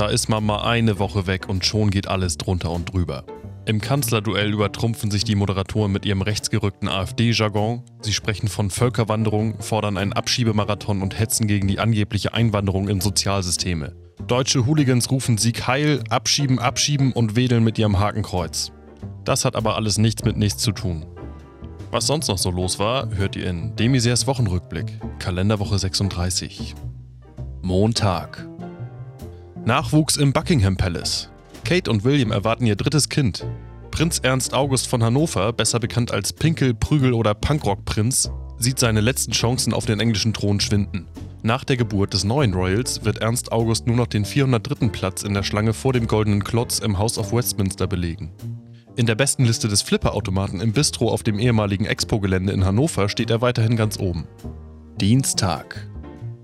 Da ist man mal eine Woche weg und schon geht alles drunter und drüber. Im Kanzlerduell übertrumpfen sich die Moderatoren mit ihrem rechtsgerückten AfD-Jargon. Sie sprechen von Völkerwanderung, fordern einen Abschiebemarathon und hetzen gegen die angebliche Einwanderung in Sozialsysteme. Deutsche Hooligans rufen Sieg heil, abschieben, abschieben und wedeln mit ihrem Hakenkreuz. Das hat aber alles nichts mit nichts zu tun. Was sonst noch so los war, hört ihr in Demisiers Wochenrückblick, Kalenderwoche 36. Montag. Nachwuchs im Buckingham Palace. Kate und William erwarten ihr drittes Kind. Prinz Ernst August von Hannover, besser bekannt als Pinkel, Prügel oder Punkrock-Prinz, sieht seine letzten Chancen auf den englischen Thron schwinden. Nach der Geburt des neuen Royals wird Ernst August nur noch den 403. Platz in der Schlange vor dem Goldenen Klotz im House of Westminster belegen. In der besten Liste des Flipperautomaten im Bistro auf dem ehemaligen Expo-Gelände in Hannover steht er weiterhin ganz oben. Dienstag.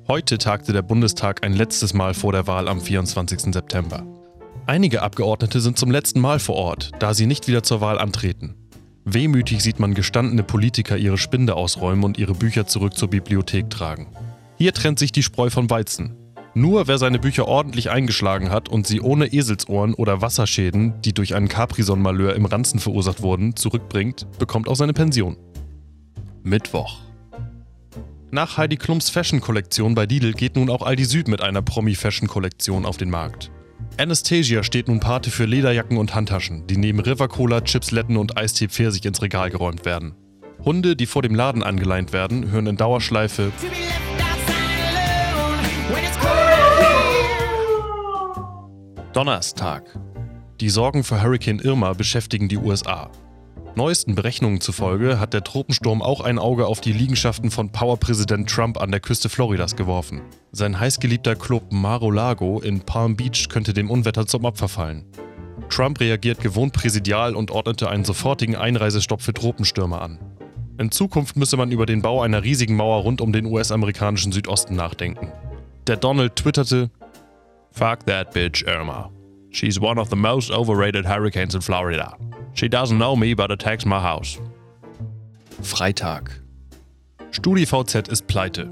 Heute tagte der Bundestag ein letztes Mal vor der Wahl am 24. September. Einige Abgeordnete sind zum letzten Mal vor Ort, da sie nicht wieder zur Wahl antreten. Wehmütig sieht man gestandene Politiker ihre Spinde ausräumen und ihre Bücher zurück zur Bibliothek tragen. Hier trennt sich die Spreu vom Weizen. Nur wer seine Bücher ordentlich eingeschlagen hat und sie ohne Eselsohren oder Wasserschäden, die durch einen Capri-Son-Malheur im Ranzen verursacht wurden, zurückbringt, bekommt auch seine Pension. Mittwoch. Nach Heidi Klums Fashion-Kollektion bei Lidl geht nun auch Aldi Süd mit einer Promi-Fashion-Kollektion auf den Markt. Anastasia steht nun Pate für Lederjacken und Handtaschen, die neben River Cola, Chipsletten und Eistee Pfirsich ins Regal geräumt werden. Hunde, die vor dem Laden angeleint werden, hören in Dauerschleife Donnerstag. Die Sorgen für Hurricane Irma beschäftigen die USA. Neuesten Berechnungen zufolge hat der Tropensturm auch ein Auge auf die Liegenschaften von Powerpräsident Trump an der Küste Floridas geworfen. Sein heißgeliebter Club Mar-a-Lago in Palm Beach könnte dem Unwetter zum Opfer fallen. Trump reagiert gewohnt präsidial und ordnete einen sofortigen Einreisestopp für Tropenstürme an. In Zukunft müsse man über den Bau einer riesigen Mauer rund um den US-amerikanischen Südosten nachdenken. Der Donald twitterte: Fuck that bitch Irma. She's one of the most overrated hurricanes in Florida. She doesn't know me, but attacks my house. Freitag. StudiVZ ist pleite.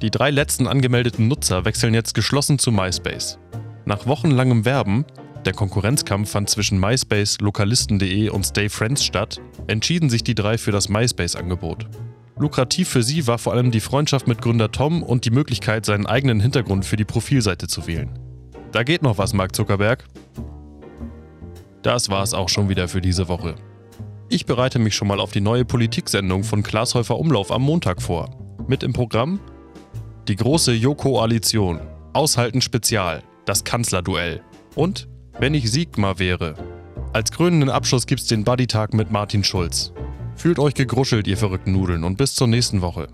Die drei letzten angemeldeten Nutzer wechseln jetzt geschlossen zu MySpace. Nach wochenlangem Werben, der Konkurrenzkampf fand zwischen MySpace, Lokalisten.de und Stay Friends statt, entschieden sich die drei für das MySpace-Angebot. Lukrativ für sie war vor allem die Freundschaft mit Gründer Tom und die Möglichkeit, seinen eigenen Hintergrund für die Profilseite zu wählen. Da geht noch was, Mark Zuckerberg. Das war es auch schon wieder für diese Woche. Ich bereite mich schon mal auf die neue Politiksendung von Glashäufer Umlauf am Montag vor. Mit im Programm die große Jo-Koalition, Aushalten Spezial, das Kanzlerduell und wenn ich Sigma wäre. Als krönenden Abschluss gibt's den Buddy-Tag mit Martin Schulz. Fühlt euch gegruschelt, ihr verrückten Nudeln, und bis zur nächsten Woche.